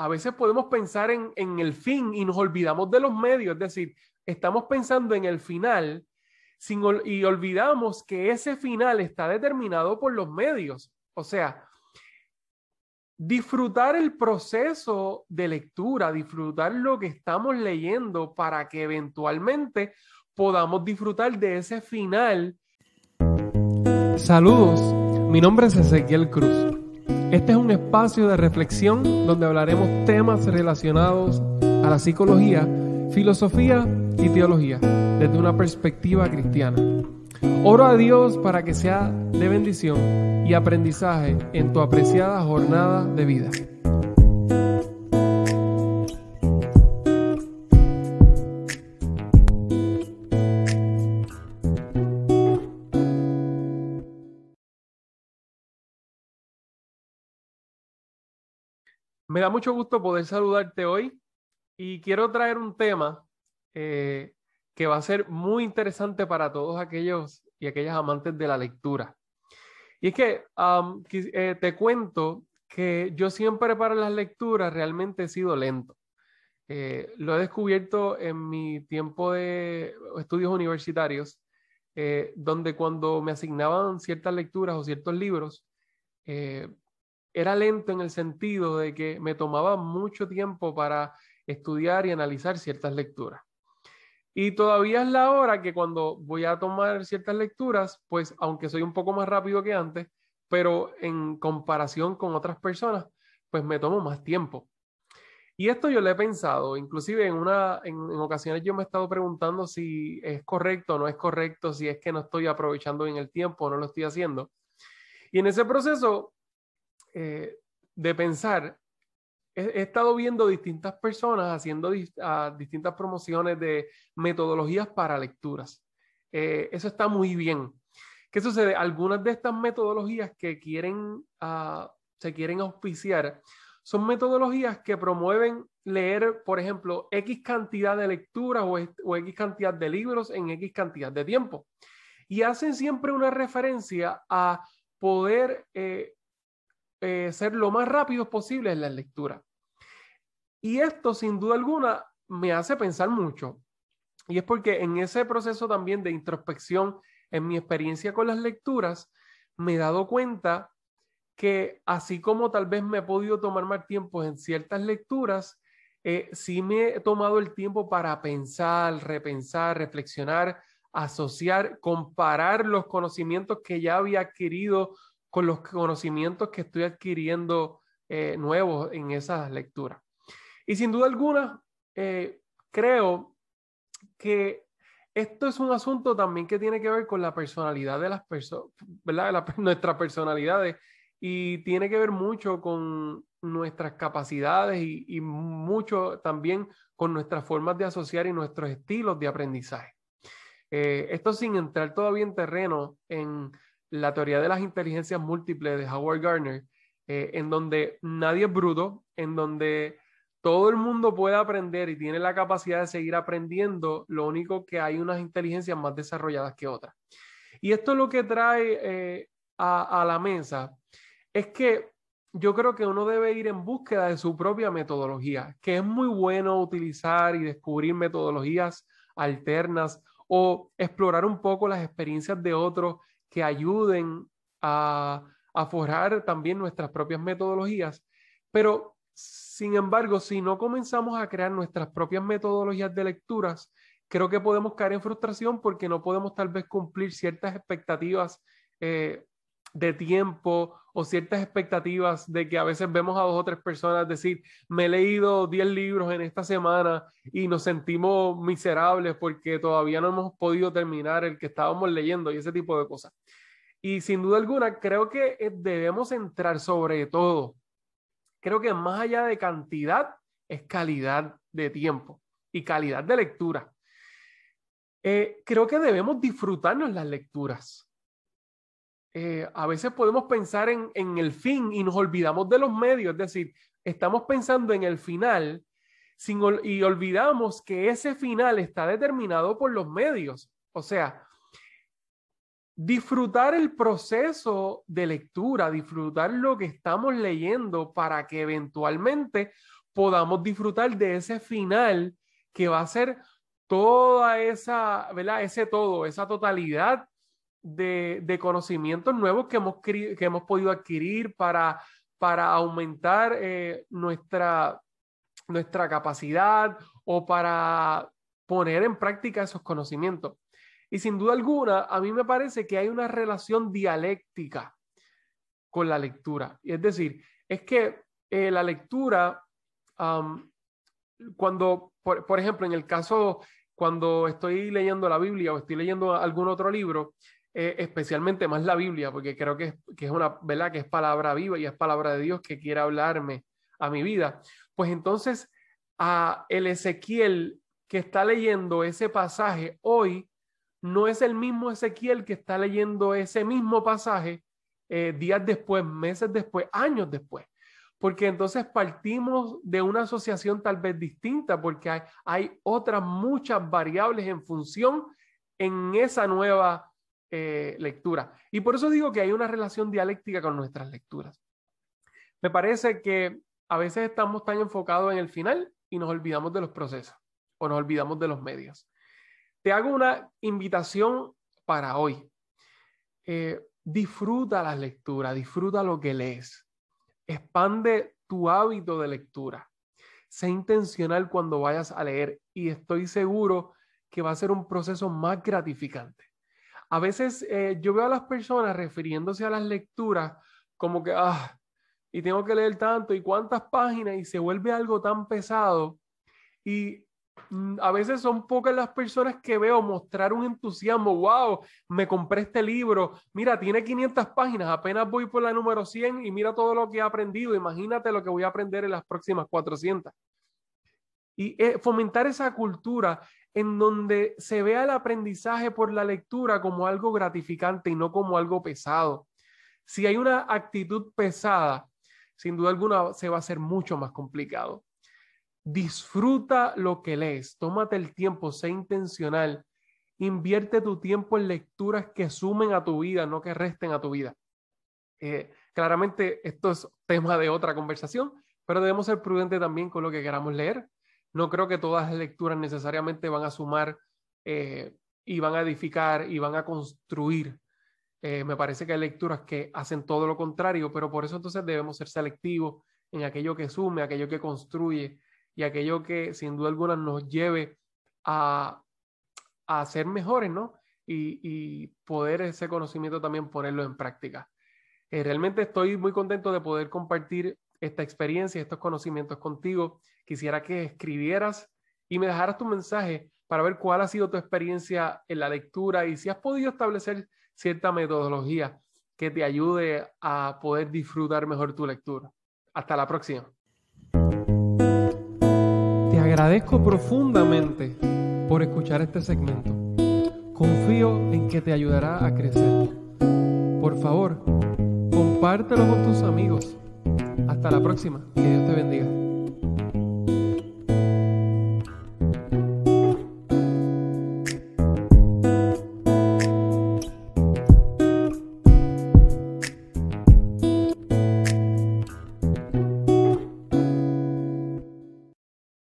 a veces podemos pensar en, el fin y nos olvidamos de los medios, es decir, estamos pensando en el final y olvidamos que ese final está determinado por los medios. O sea, disfrutar el proceso de lectura, disfrutar lo que estamos leyendo para que eventualmente podamos disfrutar de ese final. Saludos, mi nombre es Ezequiel Cruz. Este es un espacio de reflexión donde hablaremos temas relacionados a la psicología, filosofía y teología desde una perspectiva cristiana. Oro a Dios para que sea de bendición y aprendizaje en tu apreciada jornada de vida. Me da mucho gusto poder saludarte hoy y quiero traer un tema eh, que va a ser muy interesante para todos aquellos y aquellas amantes de la lectura. Y es que eh, te cuento que yo siempre para las lecturas realmente he sido lento. Eh, lo he descubierto en mi tiempo de estudios universitarios, donde cuando me asignaban ciertas lecturas o ciertos libros, era lento en el sentido de que me tomaba mucho tiempo para estudiar y analizar ciertas lecturas. Y todavía es la hora que cuando voy a tomar ciertas lecturas, pues aunque soy un poco más rápido que antes, pero en comparación con otras personas, pues me tomo más tiempo. Y esto yo lo he pensado, inclusive en, una, en, ocasiones yo me he estado preguntando si es correcto o no es correcto, si es que no estoy aprovechando bien el tiempo o no lo estoy haciendo. Y en ese proceso eh, de pensar, he, estado viendo distintas personas haciendo distintas promociones de metodologías para lecturas. Eh, eso está muy bien. ¿Qué sucede? Algunas de estas metodologías que quieren, ah, se quieren auspiciar son metodologías que promueven leer, por ejemplo, X cantidad de lecturas o, o, X cantidad de libros en X cantidad de tiempo. Y hacen siempre una referencia a poder eh, eh, ser lo más rápido posible en la lectura. Y esto, sin duda alguna, me hace pensar mucho. Y es porque en ese proceso también de introspección, en mi experiencia con las lecturas, me he dado cuenta que así como tal vez me he podido tomar más tiempo en ciertas lecturas, eh, sí me he tomado el tiempo para pensar, repensar, reflexionar, asociar, comparar los conocimientos que ya había adquirido con los conocimientos que estoy adquiriendo eh, nuevos en esas lecturas. Y sin duda alguna, eh, creo que esto es un asunto también que tiene que ver con la personalidad de las personas, ¿verdad? Nuestras personalidades y tiene que ver mucho con nuestras capacidades y, mucho también con nuestras formas de asociar y nuestros estilos de aprendizaje. Eh, esto sin entrar todavía en terreno en la teoría de las inteligencias múltiples de Howard Gardner, eh, en donde nadie es bruto, en donde todo el mundo puede aprender y tiene la capacidad de seguir aprendiendo, lo único que hay unas inteligencias más desarrolladas que otras. Y esto es lo que trae eh, a, a la mesa, es que yo creo que uno debe ir en búsqueda de su propia metodología, que es muy bueno utilizar y descubrir metodologías alternas o explorar un poco las experiencias de otros que ayuden a, forjar también nuestras propias metodologías. Pero, sin embargo, si no comenzamos a crear nuestras propias metodologías de lecturas, creo que podemos caer en frustración porque no podemos tal vez cumplir ciertas expectativas eh, de tiempo o ciertas expectativas de que a veces vemos a dos o tres personas decir, me he leído 10 libros en esta semana y nos sentimos miserables porque todavía no hemos podido terminar el que estábamos leyendo y ese tipo de cosas. Y sin duda alguna, creo que eh, debemos entrar sobre todo, creo que más allá de cantidad, es calidad de tiempo y calidad de lectura. Eh, creo que debemos disfrutarnos las lecturas. Eh, a veces podemos pensar en, el fin y nos olvidamos de los medios, es decir, estamos pensando en el final y olvidamos que ese final está determinado por los medios. O sea, disfrutar el proceso de lectura, disfrutar lo que estamos leyendo para que eventualmente podamos disfrutar de ese final que va a ser toda esa, ¿verdad? Ese todo, esa totalidad de, conocimientos nuevos que hemos, que hemos podido adquirir para, para aumentar eh, nuestra, nuestra capacidad o para poner en práctica esos conocimientos. Y sin duda alguna, a mí me parece que hay una relación dialéctica con la lectura. Es decir, es que eh, la lectura, cuando, por, ejemplo, en el caso, cuando estoy leyendo la Biblia o estoy leyendo algún otro libro, eh, especialmente más la Biblia, porque creo que es, que es una, ¿verdad? Que es palabra viva y es palabra de Dios que quiere hablarme a mi vida. Pues entonces, a el Ezequiel que está leyendo ese pasaje hoy, no es el mismo Ezequiel que está leyendo ese mismo pasaje eh, días después, meses después, años después. Porque entonces partimos de una asociación tal vez distinta, porque hay, hay otras muchas variables en función en esa nueva eh, lectura. Y por eso digo que hay una relación dialéctica con nuestras lecturas. Me parece que a veces estamos tan enfocados en el final y nos olvidamos de los procesos o nos olvidamos de los medios. Te hago una invitación para hoy. Eh, disfruta la lectura, disfruta lo que lees. Expande tu hábito de lectura. Sé intencional cuando vayas a leer y estoy seguro que va a ser un proceso más gratificante. A veces eh, yo veo a las personas refiriéndose a las lecturas como que, ah, y tengo que leer tanto y cuántas páginas y se vuelve algo tan pesado. Y Mm, a veces son pocas las personas que veo mostrar un entusiasmo, wow, me compré este libro, mira, tiene 500 páginas, apenas voy por la número 100 y mira todo lo que he aprendido, imagínate lo que voy a aprender en las próximas 400. Y eh, fomentar esa cultura en donde se vea el aprendizaje por la lectura como algo gratificante y no como algo pesado. Si hay una actitud pesada, sin duda alguna se va a hacer mucho más complicado. Disfruta lo que lees, tómate el tiempo, sé intencional, invierte tu tiempo en lecturas que sumen a tu vida, no que resten a tu vida. Eh, claramente esto es tema de otra conversación, pero debemos ser prudentes también con lo que queramos leer. No creo que todas las lecturas necesariamente van a sumar eh, y van a edificar y van a construir. Eh, me parece que hay lecturas que hacen todo lo contrario, pero por eso entonces debemos ser selectivos en aquello que sume, aquello que construye, y aquello que sin duda alguna nos lleve a, a ser mejores, ¿no? Y, poder ese conocimiento también ponerlo en práctica. Eh, realmente estoy muy contento de poder compartir esta experiencia, estos conocimientos contigo. Quisiera que escribieras y me dejaras tu mensaje para ver cuál ha sido tu experiencia en la lectura y si has podido establecer cierta metodología que te ayude a poder disfrutar mejor tu lectura. Hasta la próxima agradezco profundamente por escuchar este segmento. Confío en que te ayudará a crecer. Por favor, compártelo con tus amigos. Hasta la próxima. Que Dios te bendiga.